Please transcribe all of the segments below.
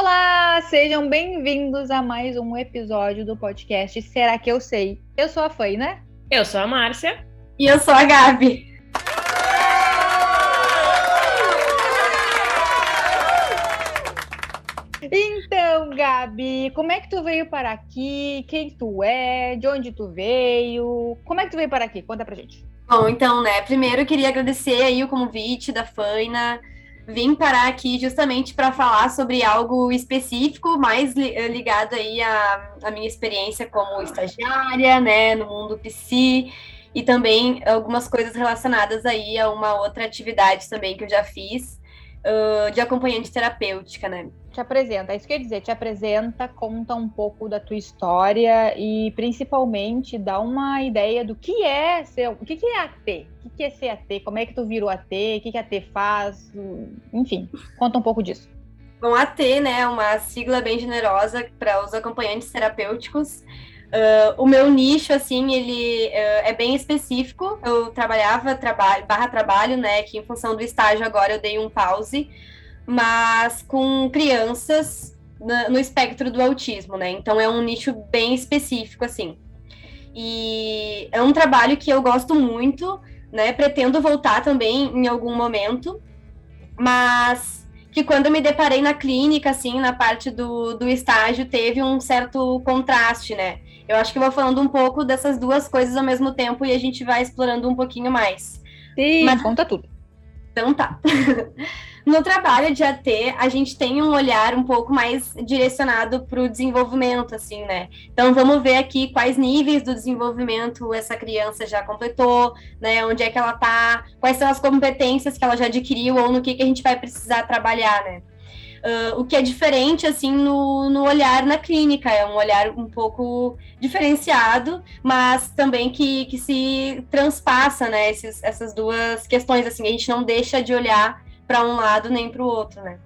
Olá, sejam bem-vindos a mais um episódio do podcast Será que eu sei? Eu sou a Fei, né? Eu sou a Márcia. E eu sou a Gabi. Então, Gabi, como é que tu veio para aqui? Quem tu é? De onde tu veio? Como é que tu veio para aqui? Conta pra gente. Bom, então, né, primeiro eu queria agradecer aí o convite da Faina. Vim parar aqui justamente para falar sobre algo específico, mais ligado aí à, à minha experiência como estagiária, né, no mundo PC e também algumas coisas relacionadas aí a uma outra atividade também que eu já fiz uh, de acompanhante terapêutica, né? Te apresenta, é isso quer dizer, te apresenta, conta um pouco da tua história e principalmente dá uma ideia do que é ser, o que, que é AT, o que, é ser AT, como é que tu virou AT, o que, que AT faz, enfim, conta um pouco disso. Bom, AT, né, é uma sigla bem generosa para os acompanhantes terapêuticos. Uh, o meu nicho, assim, ele uh, é bem específico. Eu trabalhava trabalho, barra trabalho, né? Que em função do estágio agora eu dei um pause, mas com crianças no, no espectro do autismo, né? Então é um nicho bem específico, assim. E é um trabalho que eu gosto muito, né? Pretendo voltar também em algum momento, mas que quando eu me deparei na clínica, assim, na parte do, do estágio, teve um certo contraste, né? Eu acho que eu vou falando um pouco dessas duas coisas ao mesmo tempo e a gente vai explorando um pouquinho mais. Sim, Mas... conta tudo. Então tá. no trabalho de AT, a gente tem um olhar um pouco mais direcionado para o desenvolvimento, assim, né? Então vamos ver aqui quais níveis do desenvolvimento essa criança já completou, né? Onde é que ela tá, quais são as competências que ela já adquiriu ou no que, que a gente vai precisar trabalhar, né? Uh, o que é diferente, assim, no, no olhar na clínica, é um olhar um pouco diferenciado, mas também que, que se transpassa, né, esses, essas duas questões, assim, a gente não deixa de olhar para um lado nem para o outro, né.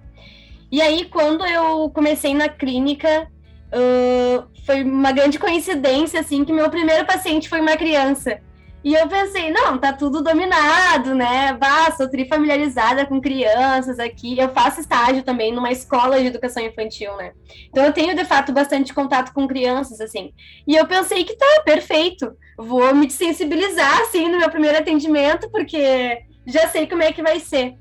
E aí, quando eu comecei na clínica, uh, foi uma grande coincidência, assim, que meu primeiro paciente foi uma criança. E eu pensei, não, tá tudo dominado, né? Bah, sou trifamiliarizada com crianças aqui. Eu faço estágio também numa escola de educação infantil, né? Então eu tenho, de fato, bastante contato com crianças, assim. E eu pensei que tá, perfeito. Vou me sensibilizar, assim, no meu primeiro atendimento, porque já sei como é que vai ser.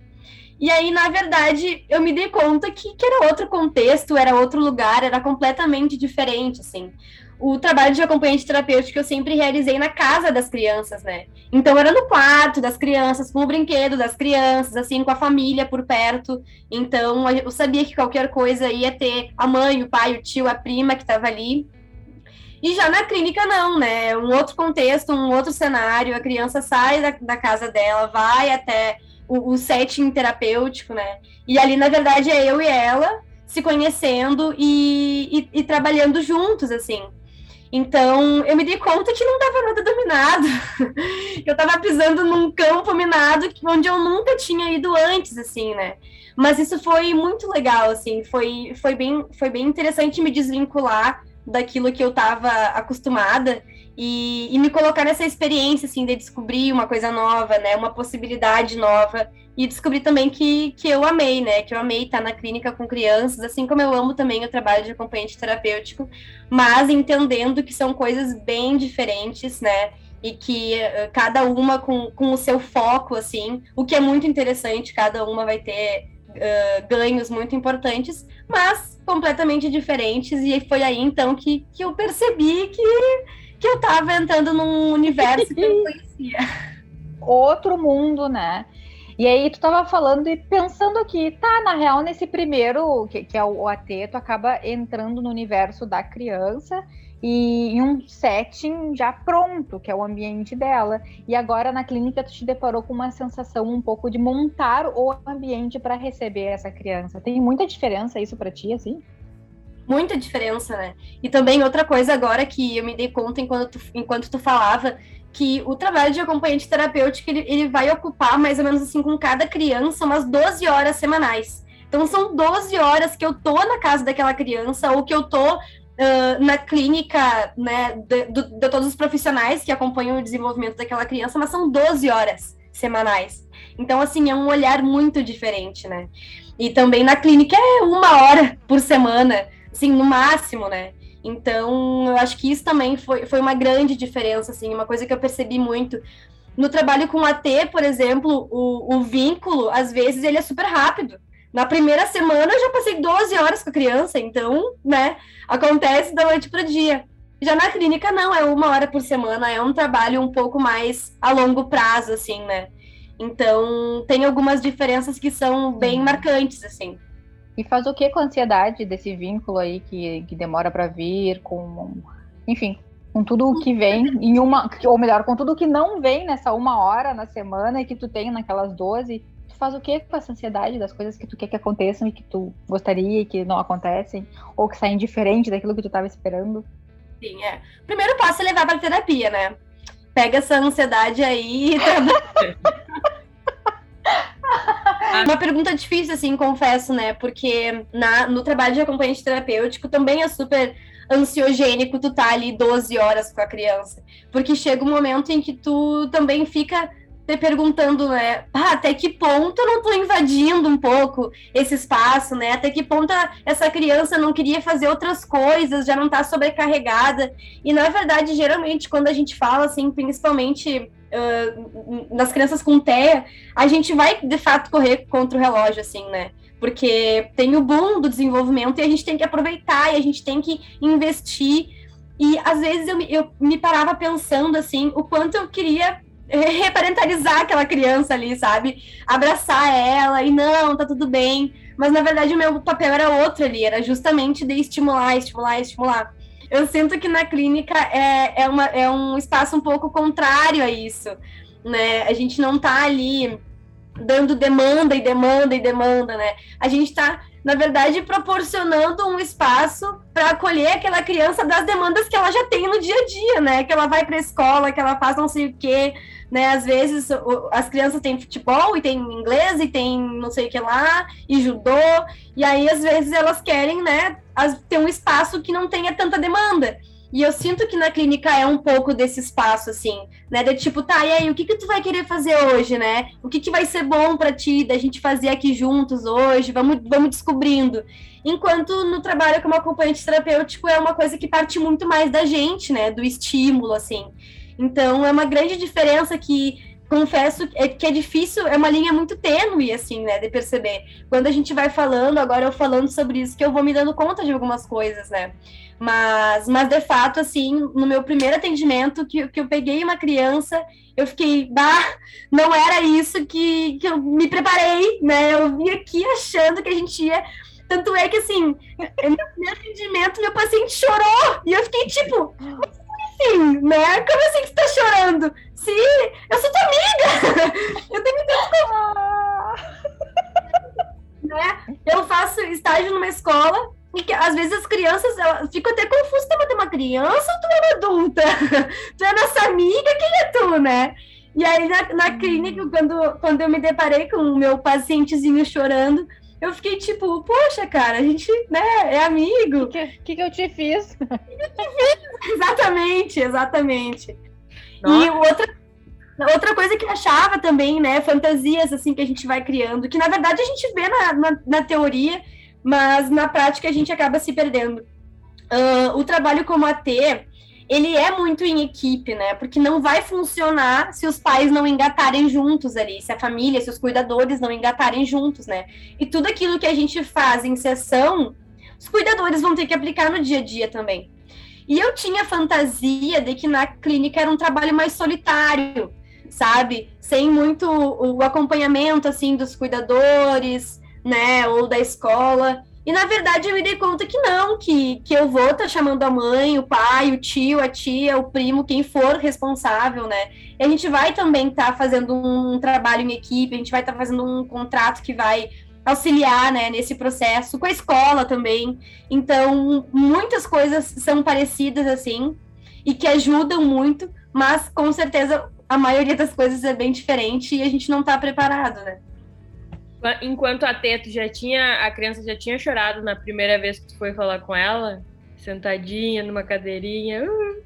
E aí, na verdade, eu me dei conta que, que era outro contexto, era outro lugar, era completamente diferente, assim o trabalho de acompanhante terapêutico eu sempre realizei na casa das crianças, né? Então era no quarto das crianças, com o brinquedo das crianças, assim, com a família por perto. Então eu sabia que qualquer coisa ia ter a mãe, o pai, o tio, a prima que estava ali. E já na clínica, não, né? Um outro contexto, um outro cenário. A criança sai da, da casa dela, vai até o, o setting terapêutico, né? E ali, na verdade, é eu e ela se conhecendo e, e, e trabalhando juntos, assim. Então, eu me dei conta que não estava nada dominado. eu estava pisando num campo minado onde eu nunca tinha ido antes, assim, né? Mas isso foi muito legal, assim, foi, foi, bem, foi bem interessante me desvincular daquilo que eu estava acostumada e, e, me colocar nessa experiência, assim, de descobrir uma coisa nova, né? Uma possibilidade nova. E descobrir também que, que eu amei, né? Que eu amei estar na clínica com crianças, assim como eu amo também o trabalho de acompanhante terapêutico, mas entendendo que são coisas bem diferentes, né? E que uh, cada uma com, com o seu foco, assim, o que é muito interessante, cada uma vai ter uh, ganhos muito importantes, mas completamente diferentes. E foi aí então que, que eu percebi que que eu tava entrando num universo que eu não conhecia. Outro mundo, né? E aí tu tava falando e pensando aqui, tá, na real, nesse primeiro, que, que é o AT, tu acaba entrando no universo da criança e em um setting já pronto, que é o ambiente dela. E agora na clínica tu te deparou com uma sensação um pouco de montar o ambiente para receber essa criança. Tem muita diferença isso para ti, assim? Muita diferença, né? E também outra coisa agora que eu me dei conta enquanto tu, enquanto tu falava, que o trabalho de acompanhante terapêutico, ele, ele vai ocupar mais ou menos assim com cada criança umas 12 horas semanais. Então são 12 horas que eu tô na casa daquela criança ou que eu tô Uh, na clínica, né, de, de, de, todos os profissionais que acompanham o desenvolvimento daquela criança, mas são 12 horas semanais. Então, assim, é um olhar muito diferente, né? E também na clínica é uma hora por semana, assim, no máximo, né? Então, eu acho que isso também foi, foi uma grande diferença, assim, uma coisa que eu percebi muito. No trabalho com AT, por exemplo, o, o vínculo, às vezes, ele é super rápido. Na primeira semana, eu já passei 12 horas com a criança, então, né, acontece da noite para o dia. Já na clínica, não, é uma hora por semana, é um trabalho um pouco mais a longo prazo, assim, né? Então, tem algumas diferenças que são bem uhum. marcantes, assim. E faz o que com a ansiedade desse vínculo aí que, que demora para vir, com. Enfim, com tudo o que vem em uma. Ou melhor, com tudo que não vem nessa uma hora na semana e que tu tem naquelas 12. Tu faz o que com essa ansiedade das coisas que tu quer que aconteçam e que tu gostaria e que não acontecem? Ou que saem diferente daquilo que tu estava esperando? Sim, é. O primeiro passo é levar pra terapia, né? Pega essa ansiedade aí e Uma pergunta difícil, assim, confesso, né? Porque na, no trabalho de acompanhante terapêutico também é super ansiogênico tu tá ali 12 horas com a criança. Porque chega um momento em que tu também fica te perguntando, né? Ah, até que ponto eu não tô invadindo um pouco esse espaço, né? Até que ponto essa criança não queria fazer outras coisas, já não tá sobrecarregada. E na verdade, geralmente, quando a gente fala, assim, principalmente uh, nas crianças com TEA, a gente vai de fato correr contra o relógio, assim, né? Porque tem o boom do desenvolvimento e a gente tem que aproveitar e a gente tem que investir. E às vezes eu, eu me parava pensando assim, o quanto eu queria reparentalizar aquela criança ali, sabe? Abraçar ela e não, tá tudo bem. Mas na verdade o meu papel era outro ali, era justamente de estimular, estimular, estimular. Eu sinto que na clínica é, é, uma, é um espaço um pouco contrário a isso, né? A gente não tá ali dando demanda e demanda e demanda, né? A gente está, na verdade, proporcionando um espaço para acolher aquela criança das demandas que ela já tem no dia a dia, né? Que ela vai para a escola, que ela faz não sei o quê, né? Às vezes as crianças têm futebol e têm inglês e tem não sei o que lá e judô e aí às vezes elas querem, né? Ter um espaço que não tenha tanta demanda. E eu sinto que na clínica é um pouco desse espaço, assim, né? De tipo, tá, e aí, o que que tu vai querer fazer hoje, né? O que que vai ser bom para ti da gente fazer aqui juntos hoje? Vamos, vamos descobrindo. Enquanto no trabalho como acompanhante terapêutico é uma coisa que parte muito mais da gente, né? Do estímulo, assim. Então, é uma grande diferença que confesso é que é difícil, é uma linha muito tênue, assim, né, de perceber. Quando a gente vai falando, agora eu falando sobre isso, que eu vou me dando conta de algumas coisas, né. Mas, mas de fato, assim, no meu primeiro atendimento, que, que eu peguei uma criança, eu fiquei, bah, não era isso que, que eu me preparei, né? Eu vim aqui achando que a gente ia. Tanto é que, assim, no primeiro atendimento, meu paciente chorou, e eu fiquei tipo, assim, né? Como assim que você tá chorando? Se eu sou tua amiga! eu tenho tanto né? Eu faço estágio numa escola e que às vezes as crianças elas ficam até confusas, tá, mas é uma criança ou tu é uma adulta? tu é nossa amiga, quem é tu, né? E aí na, na clínica, quando, quando eu me deparei com o meu pacientezinho chorando, eu fiquei tipo, poxa, cara, a gente, né, é amigo. O que, que, que, eu te fiz? que, que eu te fiz? exatamente, exatamente. Nossa. E outra, outra coisa que eu achava também, né, fantasias, assim, que a gente vai criando, que na verdade a gente vê na, na, na teoria, mas na prática a gente acaba se perdendo. Uh, o trabalho como AT, ele é muito em equipe, né? Porque não vai funcionar se os pais não engatarem juntos ali, se a família, se os cuidadores não engatarem juntos, né? E tudo aquilo que a gente faz em sessão, os cuidadores vão ter que aplicar no dia a dia também. E eu tinha fantasia de que na clínica era um trabalho mais solitário, sabe? Sem muito o acompanhamento assim dos cuidadores, né, ou da escola. E na verdade eu me dei conta que não, que, que eu vou estar tá chamando a mãe, o pai, o tio, a tia, o primo, quem for responsável, né? E a gente vai também estar tá fazendo um trabalho em equipe, a gente vai estar tá fazendo um contrato que vai auxiliar, né, nesse processo, com a escola também. Então, muitas coisas são parecidas assim e que ajudam muito, mas com certeza a maioria das coisas é bem diferente e a gente não está preparado, né? Enquanto a Teto já tinha, a criança já tinha chorado na primeira vez que tu foi falar com ela, sentadinha numa cadeirinha. Uh.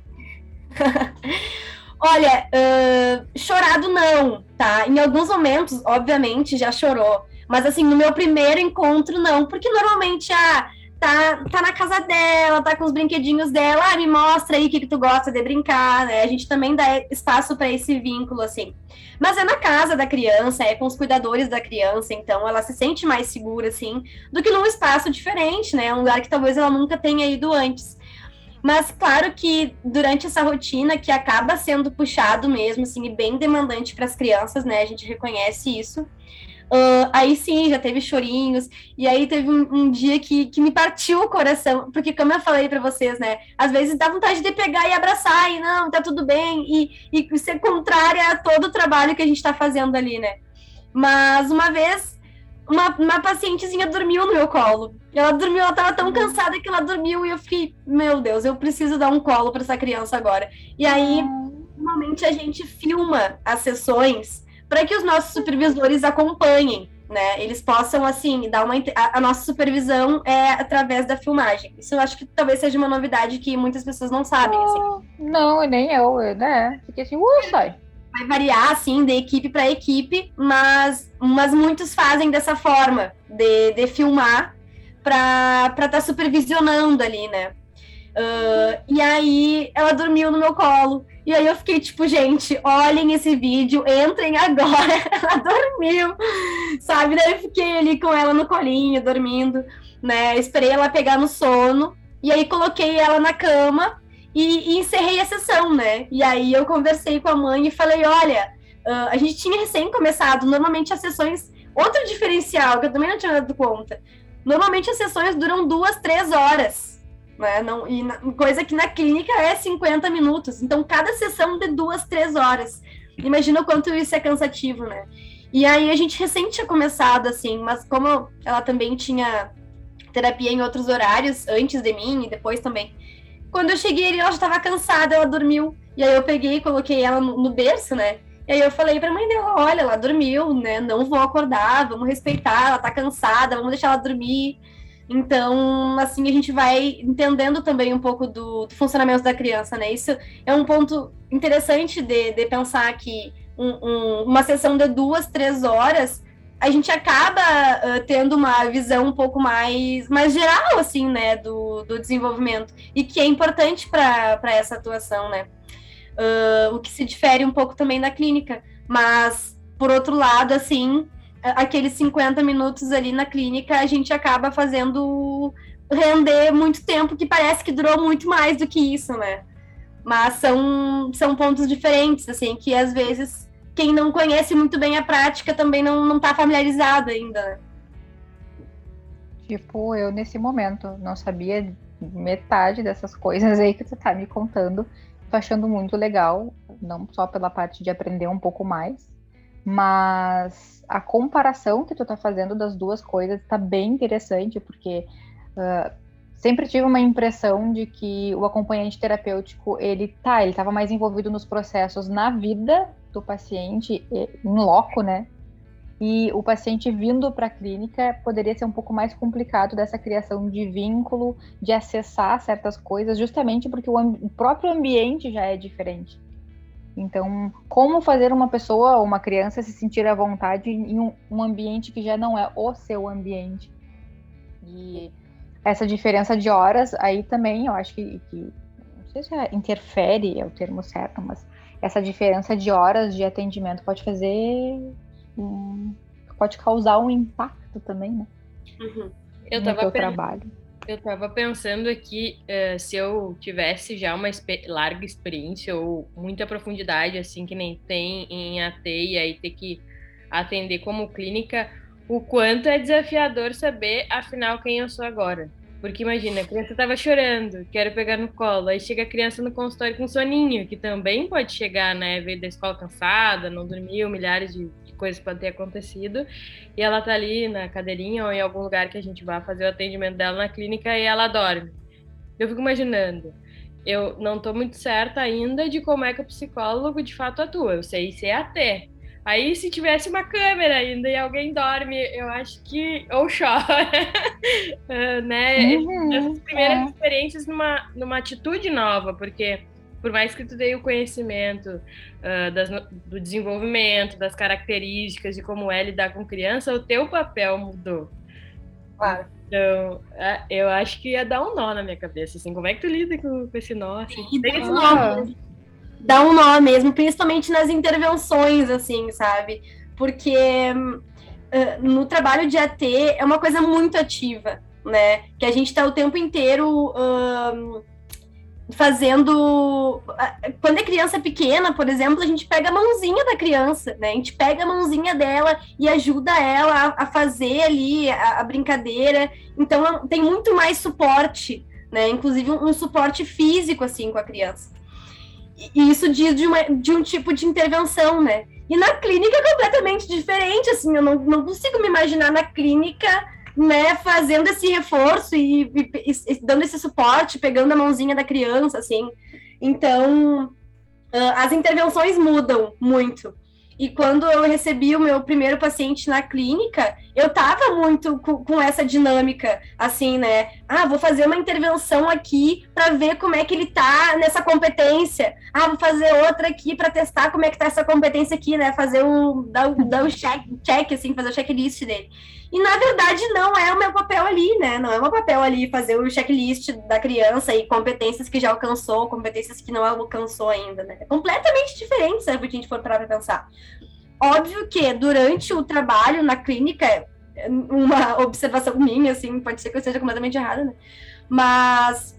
Olha, uh, chorado não, tá? Em alguns momentos, obviamente, já chorou. Mas assim, no meu primeiro encontro, não, porque normalmente a. Ah, tá, tá na casa dela, tá com os brinquedinhos dela, ah, me mostra aí o que, que tu gosta de brincar, né? A gente também dá espaço para esse vínculo, assim. Mas é na casa da criança, é com os cuidadores da criança, então ela se sente mais segura, assim, do que num espaço diferente, né? Um lugar que talvez ela nunca tenha ido antes. Mas claro que durante essa rotina que acaba sendo puxado mesmo, assim, e bem demandante para as crianças, né? A gente reconhece isso. Uh, aí sim, já teve chorinhos, e aí teve um, um, dia que, que me partiu o coração, porque como eu falei para vocês, né, às vezes dá vontade de pegar e abraçar, e não, tá tudo bem, e, e ser contrária a todo o trabalho que a gente tá fazendo ali, né. Mas uma vez, uma, uma pacientezinha dormiu no meu colo, ela dormiu, ela tava tão cansada que ela dormiu, e eu fiquei, meu Deus, eu preciso dar um colo para essa criança agora. E aí, normalmente a gente filma as sessões, para que os nossos supervisores acompanhem, né? Eles possam, assim, dar uma. A, a, nossa supervisão é através da filmagem. Isso eu acho que talvez seja uma novidade que muitas pessoas não sabem. Assim. Não, nem eu, né? Fiquei assim, uh, sai. Vai variar, assim, de equipe para equipe, mas, mas muitos fazem dessa forma, de, de filmar para estar tá supervisionando ali, né? Uh, e aí ela dormiu no meu colo. E aí eu fiquei tipo, gente, olhem esse vídeo, entrem agora. ela dormiu, sabe? Daí eu fiquei ali com ela no colinho, dormindo, né? Esperei ela pegar no sono. E aí coloquei ela na cama e, e encerrei a sessão, né? E aí eu conversei com a mãe e falei, olha, uh, a gente tinha recém começado. Normalmente as sessões. Outro diferencial que eu também não tinha dado conta. Normalmente as sessões duram duas, três horas né? Não, e na, coisa que na clínica é 50 minutos. Então, cada sessão de duas, três horas. Imagina o quanto isso é cansativo, né? E aí a gente recém tinha começado, assim, mas como ela também tinha terapia em outros horários, antes de mim e depois também. Quando eu cheguei ela já estava cansada, ela dormiu. E aí eu peguei e coloquei ela no, no berço, né? E aí eu falei pra mãe dela, olha, ela dormiu, né? Não vou acordar, vamos respeitar, ela tá cansada, vamos deixar ela dormir. Então, assim, a gente vai entendendo também um pouco do, do funcionamento da criança, né? Isso é um ponto interessante de, de pensar que um, um, uma sessão de duas, três horas, a gente acaba uh, tendo uma visão um pouco mais, mais geral, assim, né, do, do desenvolvimento, e que é importante para essa atuação, né? Uh, o que se difere um pouco também da clínica. Mas, por outro lado, assim, aqueles 50 minutos ali na clínica, a gente acaba fazendo render muito tempo, que parece que durou muito mais do que isso, né? Mas são, são pontos diferentes, assim, que às vezes quem não conhece muito bem a prática também não, não tá familiarizado ainda, né? Tipo, eu nesse momento não sabia metade dessas coisas aí que tu tá me contando. Tô achando muito legal, não só pela parte de aprender um pouco mais, mas a comparação que tu tá fazendo das duas coisas tá bem interessante, porque uh, sempre tive uma impressão de que o acompanhante terapêutico, ele tá, ele estava mais envolvido nos processos na vida do paciente, em loco, né? E o paciente vindo para a clínica poderia ser um pouco mais complicado dessa criação de vínculo, de acessar certas coisas, justamente porque o, o próprio ambiente já é diferente. Então, como fazer uma pessoa ou uma criança se sentir à vontade em um, um ambiente que já não é o seu ambiente? E essa diferença de horas aí também eu acho que, que não sei se é, interfere é o termo certo, mas essa diferença de horas de atendimento pode fazer um, pode causar um impacto também, né? Uhum. Eu no teu trabalho. Eu estava pensando aqui uh, se eu tivesse já uma larga experiência ou muita profundidade, assim, que nem tem em AT, e aí ter que atender como clínica, o quanto é desafiador saber, afinal, quem eu sou agora. Porque imagina, a criança estava chorando, quero pegar no colo, aí chega a criança no consultório com soninho, que também pode chegar, né, veio da escola cansada, não dormiu, milhares de coisas podem ter acontecido, e ela tá ali na cadeirinha ou em algum lugar que a gente vai fazer o atendimento dela na clínica e ela dorme. Eu fico imaginando, eu não tô muito certa ainda de como é que o psicólogo de fato atua. Eu sei ser até. Aí, se tivesse uma câmera ainda e alguém dorme, eu acho que. ou chora. uh, né? Uhum, Essas primeiras é. experiências numa, numa atitude nova, porque por mais que tu tenha o conhecimento uh, das, do desenvolvimento, das características de como é lidar com criança, o teu papel mudou. claro. Então, é, eu acho que ia dar um nó na minha cabeça, assim, como é que tu lida com, com esse nó? Assim? Tem esse nó, dá um nó mesmo, principalmente nas intervenções, assim, sabe? Porque uh, no trabalho de AT é uma coisa muito ativa, né? Que a gente está o tempo inteiro uh, fazendo. Quando é criança pequena, por exemplo, a gente pega a mãozinha da criança, né? A gente pega a mãozinha dela e ajuda ela a, fazer ali a, brincadeira. Então tem muito mais suporte, né? Inclusive um, suporte físico assim com a criança. E isso diz de, uma, de um tipo de intervenção, né? E na clínica é completamente diferente, assim, eu não, não consigo me imaginar na clínica né, fazendo esse reforço e, e, e, dando esse suporte, pegando a mãozinha da criança, assim. Então, uh, as intervenções mudam muito. E quando eu recebi o meu primeiro paciente na clínica, eu tava muito com, com, essa dinâmica, assim, né? Ah, vou fazer uma intervenção aqui para ver como é que ele tá nessa competência. Ah, vou fazer outra aqui para testar como é que tá essa competência aqui, né? Fazer o dar, dar o check, check, assim, fazer o checklist dele. E na verdade não é o meu papel ali, né? Não é o meu papel ali fazer o checklist da criança e competências que já alcançou, competências que não alcançou ainda, né? É completamente diferente, se a gente for parar para pensar. Óbvio que durante o trabalho na clínica, uma observação minha, assim, pode ser que eu esteja completamente errada, né? Mas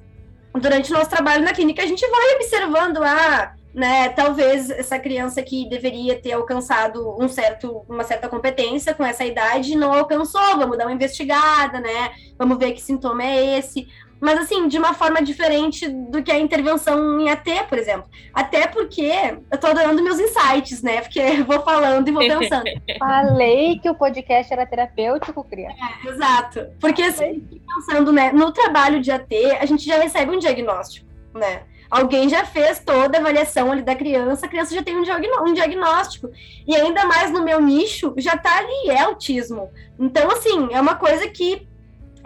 durante o nosso trabalho na clínica, a gente vai observando, ah, né? Talvez essa criança que deveria ter alcançado um certo, uma certa competência com essa idade não alcançou. Vamos dar uma investigada, né? Vamos ver que sintoma é esse. Mas assim, de uma forma diferente do que a intervenção em AT, por exemplo. Até porque eu tô adorando meus insights, né? Porque eu vou falando e vou pensando. Falei que o podcast era terapêutico, Cria. É, exato. Porque assim, pensando, né? No trabalho de AT, a gente já recebe um diagnóstico, né? Alguém já fez toda a avaliação ali da criança, a criança já tem um, um diagnóstico. E ainda mais no meu nicho, já tá ali, é autismo. Então, assim, é uma coisa que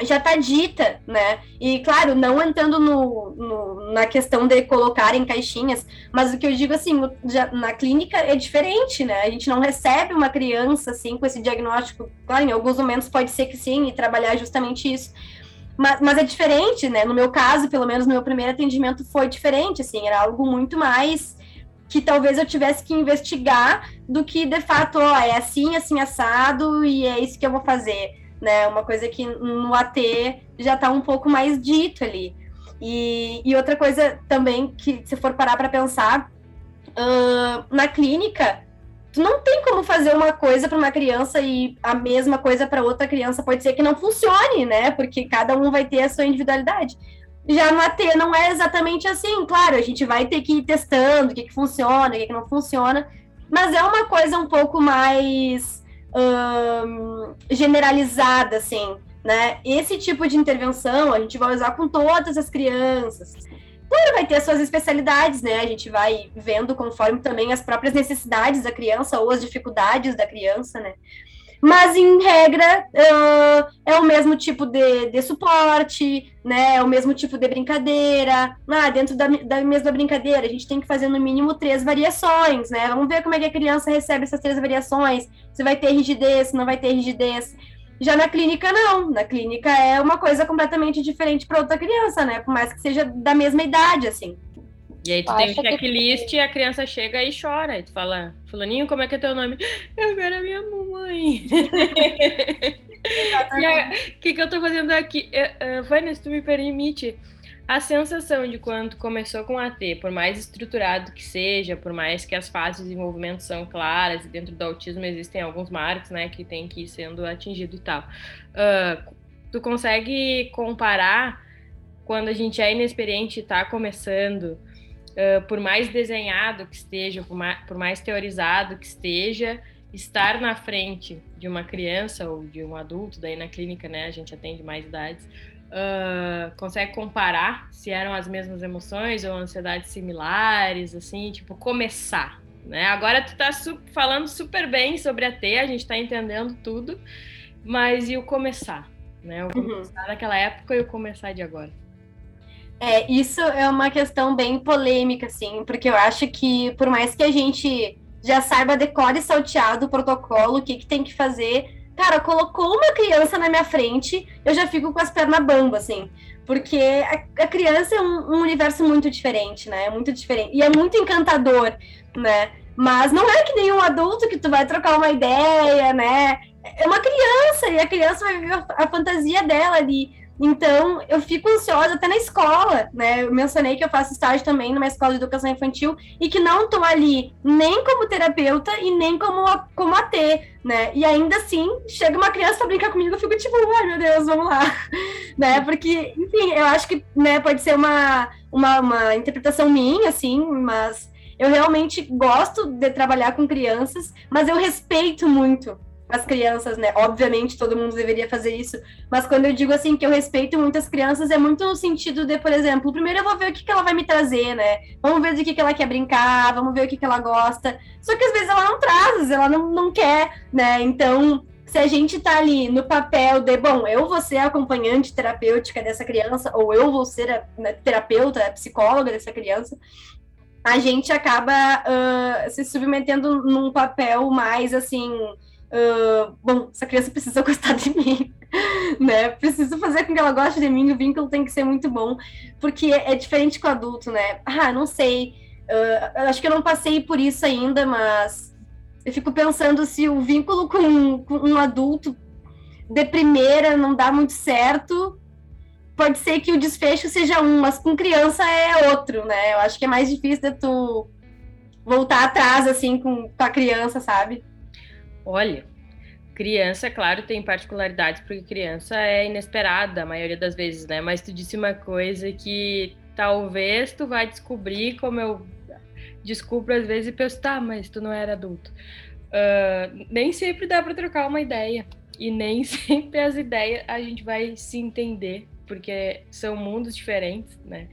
já está dita, né? E claro, não entrando no, no, na questão de colocar em caixinhas, mas o que eu digo assim, já, na clínica é diferente, né? A gente não recebe uma criança assim com esse diagnóstico. Claro, em alguns momentos pode ser que sim, e trabalhar justamente isso. Mas, mas é diferente, né? No meu caso, pelo menos no meu primeiro atendimento foi diferente, assim, era algo muito mais que talvez eu tivesse que investigar do que de fato, ó, é assim, assim, assado, e é isso que eu vou fazer, né? Uma coisa que no AT já está um pouco mais dito ali. E, e outra coisa também que, se for parar para pensar, uh, na clínica, tu não tem como fazer uma coisa para uma criança e a mesma coisa para outra criança pode ser que não funcione, né? Porque cada um vai ter a sua individualidade. Já no AT não é exatamente assim, claro, a gente vai ter que ir testando o que, que funciona, o que, que não funciona, mas é uma coisa um pouco mais hum, generalizada, assim, né? Esse tipo de intervenção a gente vai usar com todas as crianças. Claro, vai ter as suas especialidades, né? A gente vai vendo conforme também as próprias necessidades da criança ou as dificuldades da criança, né? Mas, em regra, uh, é o mesmo tipo de, de, suporte, né? É o mesmo tipo de brincadeira. Ah, dentro da, da mesma brincadeira, a gente tem que fazer no mínimo três variações, né? Vamos ver como é que a criança recebe essas três variações. Se vai ter rigidez, se não vai ter rigidez. Já na clínica, não. Na clínica é uma coisa completamente diferente para outra criança, né? Por mais que seja da mesma idade, assim. E aí tu tem um checklist que... e a criança chega e chora. E tu fala, fulaninho, como é que é teu nome? Eu quero a minha mamãe. O que, que eu tô fazendo aqui? Uh, Vânia, se tu me permite, a sensação de quando começou com AT, por mais estruturado que seja, por mais que as fases de desenvolvimento são claras, e dentro do autismo existem alguns marcos, né, que tem que ir sendo atingido e tal. Uh, tu consegue comparar quando a gente é inexperiente e está começando, uh, por mais desenhado que esteja, por mais, por mais teorizado que esteja, estar na frente de uma criança ou de um adulto, daí na clínica, né, a gente atende mais idades, uh, consegue comparar se eram as mesmas emoções ou ansiedades similares, assim, tipo, começar, né? Agora tu tá su falando super bem sobre a T, a gente tá entendendo tudo, mas e o começar, né? O uhum. começar uhum. daquela época e o começar de agora. É, isso é uma questão bem polêmica, assim, porque eu acho que por mais que a gente já saiba decore salteado o protocolo, o que, que tem que fazer, cara, colocou uma criança na minha frente, eu já fico com as pernas bambas, assim. Porque a, a criança é um, um, universo muito diferente, né? É muito diferente. E é muito encantador, né? Mas não é que nem um adulto que tu vai trocar uma ideia, né? É uma criança, e a criança vai viver a fantasia dela ali. Então, eu fico ansiosa até na escola, né? Eu mencionei que eu faço estágio também numa escola de educação infantil e que não estou ali nem como terapeuta e nem como, como AT, né? E ainda assim, chega uma criança para brincar comigo, eu fico tipo, ai meu Deus, vamos lá, né? Porque, enfim, eu acho que né, pode ser uma, uma, uma interpretação minha, assim, mas eu realmente gosto de trabalhar com crianças, mas eu respeito muito as crianças, né? Obviamente todo mundo deveria fazer isso, mas quando eu digo assim que eu respeito muitas crianças, é muito no sentido de, por exemplo, primeiro eu vou ver o que, que ela vai me trazer, né? Vamos ver do que, que ela quer brincar, vamos ver o que, que ela gosta. Só que às vezes ela não traz, ela não, não quer, né? Então, se a gente tá ali no papel de, bom, eu vou ser a acompanhante terapêutica dessa criança, ou eu vou ser a né, terapeuta, a psicóloga dessa criança, a gente acaba uh, se submetendo num papel mais assim uh, bom, essa criança precisa gostar de mim, né? Preciso fazer com que ela goste de mim, o vínculo tem que ser muito bom, porque é diferente com o adulto, né? Ah, não sei, uh, acho que eu não passei por isso ainda, mas eu fico pensando se o vínculo com, com um adulto de primeira não dá muito certo, pode ser que o desfecho seja um, mas com criança é outro, né? Eu acho que é mais difícil de tu voltar atrás, assim, com, com a criança, sabe? Olha, criança, claro, tem particularidades, porque criança é inesperada a maioria das vezes, né? Mas tu disse uma coisa que talvez tu vai descobrir, como eu descubro às vezes e penso, tá, mas tu não era adulto. Uh, nem sempre dá para trocar uma ideia. E nem sempre as ideias a gente vai se entender, porque são mundos diferentes, né?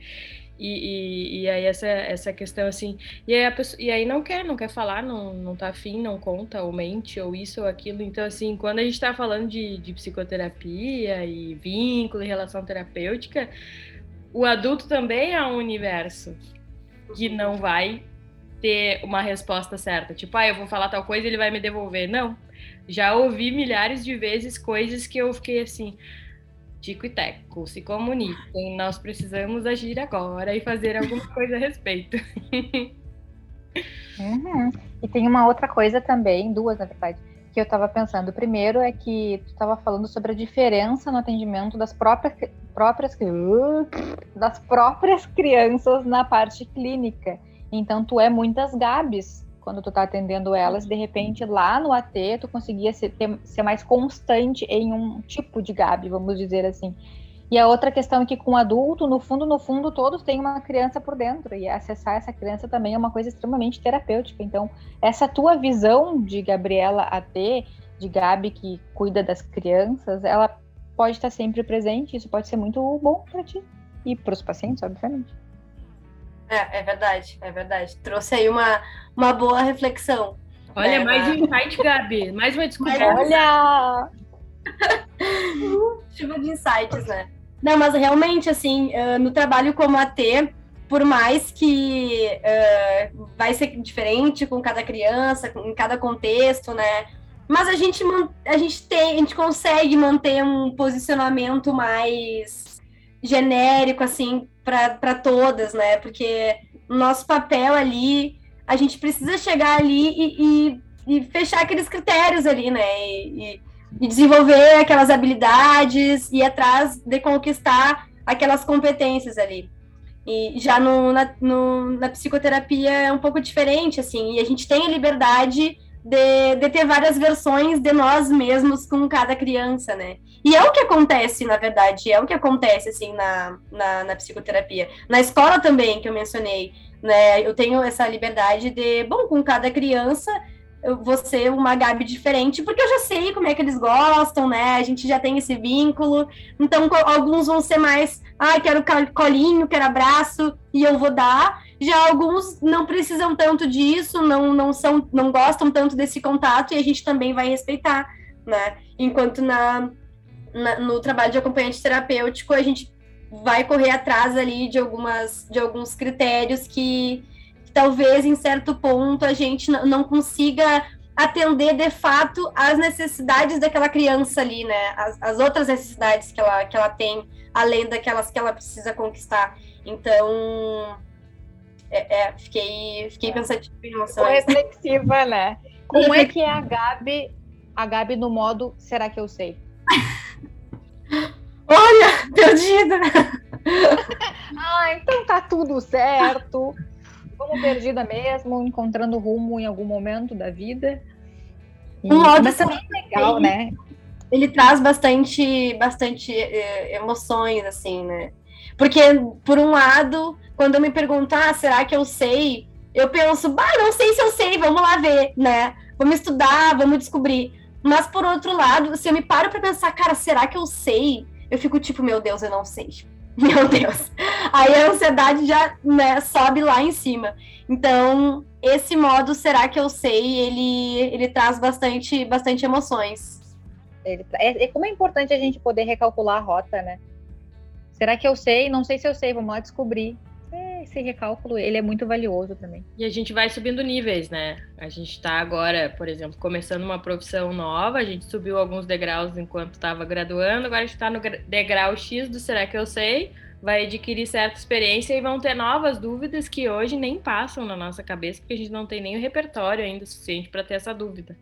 E, e, e, aí essa, essa questão assim, e aí, pessoa, e aí não quer, não quer falar, não, não tá afim, não conta, ou mente, ou isso ou aquilo. Então, assim, quando a gente está falando de, de psicoterapia e vínculo e relação terapêutica, o adulto também é um universo que não vai ter uma resposta certa. Tipo, ah, eu vou falar tal coisa ele vai me devolver. Não. Já ouvi milhares de vezes coisas que eu fiquei assim, Tico e Teco, se comuniquem, nós precisamos agir agora e fazer alguma coisa a respeito. Uhum. E tem uma outra coisa também, duas na verdade, que eu estava pensando. O primeiro é que tu estava falando sobre a diferença no atendimento das próprias, próprias das próprias crianças na parte clínica. Então tu é muitas Gabs quando tu tá atendendo elas, de repente lá no AT tu conseguia ser, ter, ser mais constante em um tipo de Gabi, vamos dizer assim. E a outra questão é que com adulto, no fundo, no fundo, todos têm uma criança por dentro, e acessar essa criança também é uma coisa extremamente terapêutica. Então, essa tua visão de Gabriela AT, de Gabi que cuida das crianças, ela pode estar sempre presente, isso pode ser muito bom para ti e para os pacientes, obviamente. É, é verdade, é verdade. Trouxe aí uma, uma boa reflexão. Olha, né, mais um insight, Gabi. Mais uma descoberta. Olha! Chuva de insights, né? Não, mas realmente, assim, no trabalho como AT, por mais que uh, vai ser diferente com cada criança, em cada contexto, né? Mas a gente, a gente tem, a gente consegue manter um posicionamento mais genérico, assim, para todas, né? Porque nosso papel ali, a gente precisa chegar ali e, e, e fechar aqueles critérios ali, né? E, e, desenvolver aquelas habilidades e atrás de conquistar aquelas competências ali. E já no, na, no, na psicoterapia é um pouco diferente, assim, e a gente tem a liberdade de, de ter várias versões de nós mesmos com cada criança, né? E é o que acontece, na verdade, é o que acontece, assim, na, na, na psicoterapia. Na escola também, que eu mencionei, né? Eu tenho essa liberdade de, bom, com cada criança eu vou ser uma Gabi diferente, porque eu já sei como é que eles gostam, né? A gente já tem esse vínculo. Então, alguns vão ser mais, ah, quero colinho, quero abraço, e eu vou dar. Já alguns não precisam tanto disso, não, não são, não gostam tanto desse contato, e a gente também vai respeitar, né? Enquanto na, na no trabalho de acompanhante terapêutico, a gente vai correr atrás ali de algumas de alguns critérios que talvez em certo ponto a gente não consiga atender de fato às necessidades daquela criança ali, né? As, as, outras necessidades que ela, que ela tem, além daquelas que ela precisa conquistar. Então, é, é fiquei, fiquei pensativa em relação a isso. reflexiva, né? Como é que é a Gabi, a Gabi no modo será que eu sei? Olha, perdida! ah, então tá tudo certo. Vamos perdida mesmo, encontrando rumo em algum momento da vida. E, um modo também é legal, ele, né? Ele traz bastante, bastante eh, emoções, assim, né? Porque, por um lado, quando eu me perguntar, ah, será que eu sei? Eu penso, bah, não sei se eu sei, vamos lá ver, né? Vamos estudar, vamos descobrir. Mas, por outro lado, se eu me paro para pensar, cara, será que eu sei? Eu fico tipo, meu Deus, eu não sei. Meu Deus. Aí a ansiedade já né, sobe lá em cima. Então, esse modo, será que eu sei, ele, ele traz bastante, bastante emoções. Ele, é, é, como é importante a gente poder recalcular a rota, né? Será que eu sei? Não sei se eu sei, vamos lá descobrir. É, esse recálculo, ele é muito valioso também. E a gente vai subindo níveis, né? A gente está agora, por exemplo, começando uma profissão nova, a gente subiu alguns degraus enquanto estava graduando, agora a gente está no degrau X do Será que eu sei? Vai adquirir certa experiência e vão ter novas dúvidas que hoje nem passam na nossa cabeça, porque a gente não tem nem o repertório ainda suficiente para ter essa dúvida.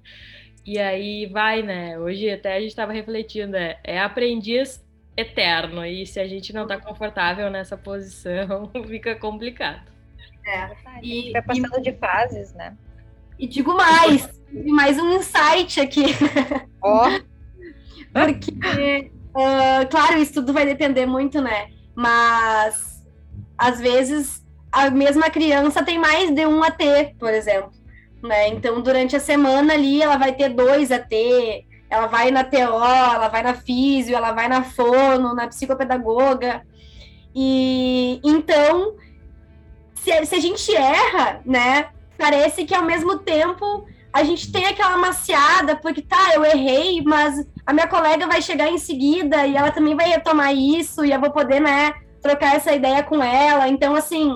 E aí vai, né? Hoje até a gente estava refletindo, é, é aprendiz eterno. E se a gente não está confortável nessa posição, fica complicado. É. E vai passando e, de fases, né? E digo mais, mais um insight aqui. Ó. Oh. Porque, uh, claro, isso tudo vai depender muito, né? Mas às vezes a mesma criança tem mais de um AT, por exemplo. Né? Então, durante a semana ali, ela vai ter dois AT, ela vai na TO, ela vai na físio, ela vai na fono, na psicopedagoga. E então, se, se a gente erra, né, parece que ao mesmo tempo a gente tem aquela maciada, porque tá, eu errei, mas a minha colega vai chegar em seguida e ela também vai retomar isso e eu vou poder, né, trocar essa ideia com ela. Então, assim,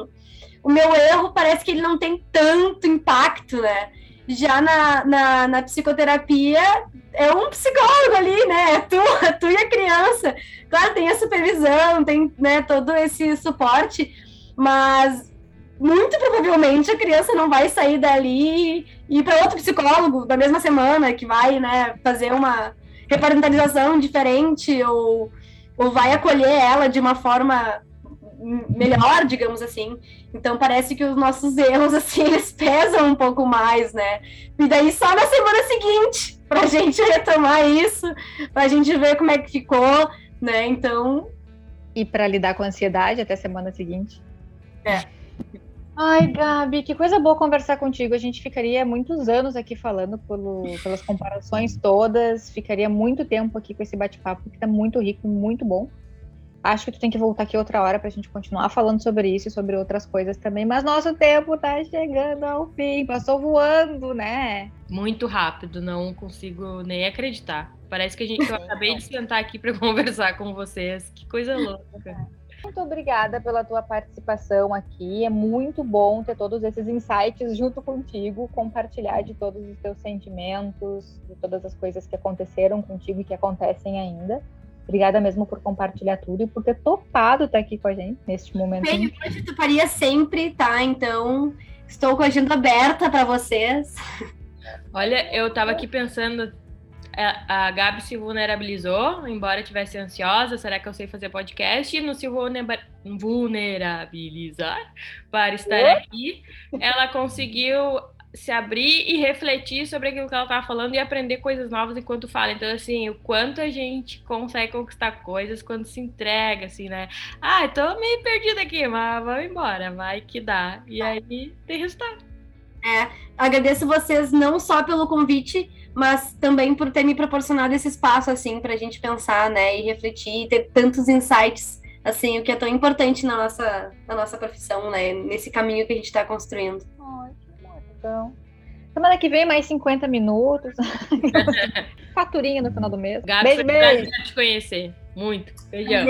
o meu erro parece que ele não tem tanto impacto, né? Já na, na, na psicoterapia, é um psicólogo ali, né? É tu, é tu e a criança. Claro, tem a supervisão, tem né, todo esse suporte, mas muito provavelmente a criança não vai sair dali e ir para outro psicólogo da mesma semana que vai né, fazer uma reparentalização diferente ou, ou vai acolher ela de uma forma melhor, digamos assim. Então parece que os nossos erros assim eles pesam um pouco mais, né? E daí só na semana seguinte para a gente retomar isso, para a gente ver como é que ficou, né? Então e para lidar com a ansiedade até a semana seguinte. É. Ai, Gabi, que coisa boa conversar contigo. A gente ficaria muitos anos aqui falando pelo, pelas comparações todas, ficaria muito tempo aqui com esse bate-papo, que está muito rico, muito bom. Acho que tu tem que voltar aqui outra hora para a gente continuar falando sobre isso e sobre outras coisas também. Mas nosso tempo tá chegando ao fim, passou voando, né? Muito rápido, não consigo nem acreditar. Parece que a gente eu acabei de sentar aqui para conversar com vocês. Que coisa louca. Muito obrigada pela tua participação aqui. É muito bom ter todos esses insights junto contigo, compartilhar de todos os teus sentimentos, de todas as coisas que aconteceram contigo e que acontecem ainda. Obrigada mesmo por compartilhar tudo e por ter topado estar aqui com a gente neste momento. Bem, hoje tu faria sempre, tá? Então, estou com a agenda aberta para vocês. Olha, eu estava aqui pensando, a Gabi se vulnerabilizou, embora tivesse ansiosa, será que eu sei fazer podcast? E não se vulnerabilizar para estar aqui, ela conseguiu se abrir e refletir sobre aquilo que ela estava falando e aprender coisas novas enquanto fala. Então, assim, o quanto a gente consegue conquistar coisas quando se entrega, assim, né? Ah, tô meio perdida aqui, mas vamos embora, vai que dá. E aí tem resultado. É, agradeço vocês não só pelo convite, mas também por ter me proporcionado esse espaço, assim, para a gente pensar, né, e refletir, e ter tantos insights, assim, o que é tão importante na nossa, na nossa profissão, né, nesse caminho que a gente está construindo. Então, semana que vem mais 50 minutos. Faturinha no final do mês. Gabi, beijo, beijo. te conhecer. Muito. Beijão.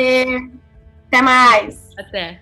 Até mais. Até.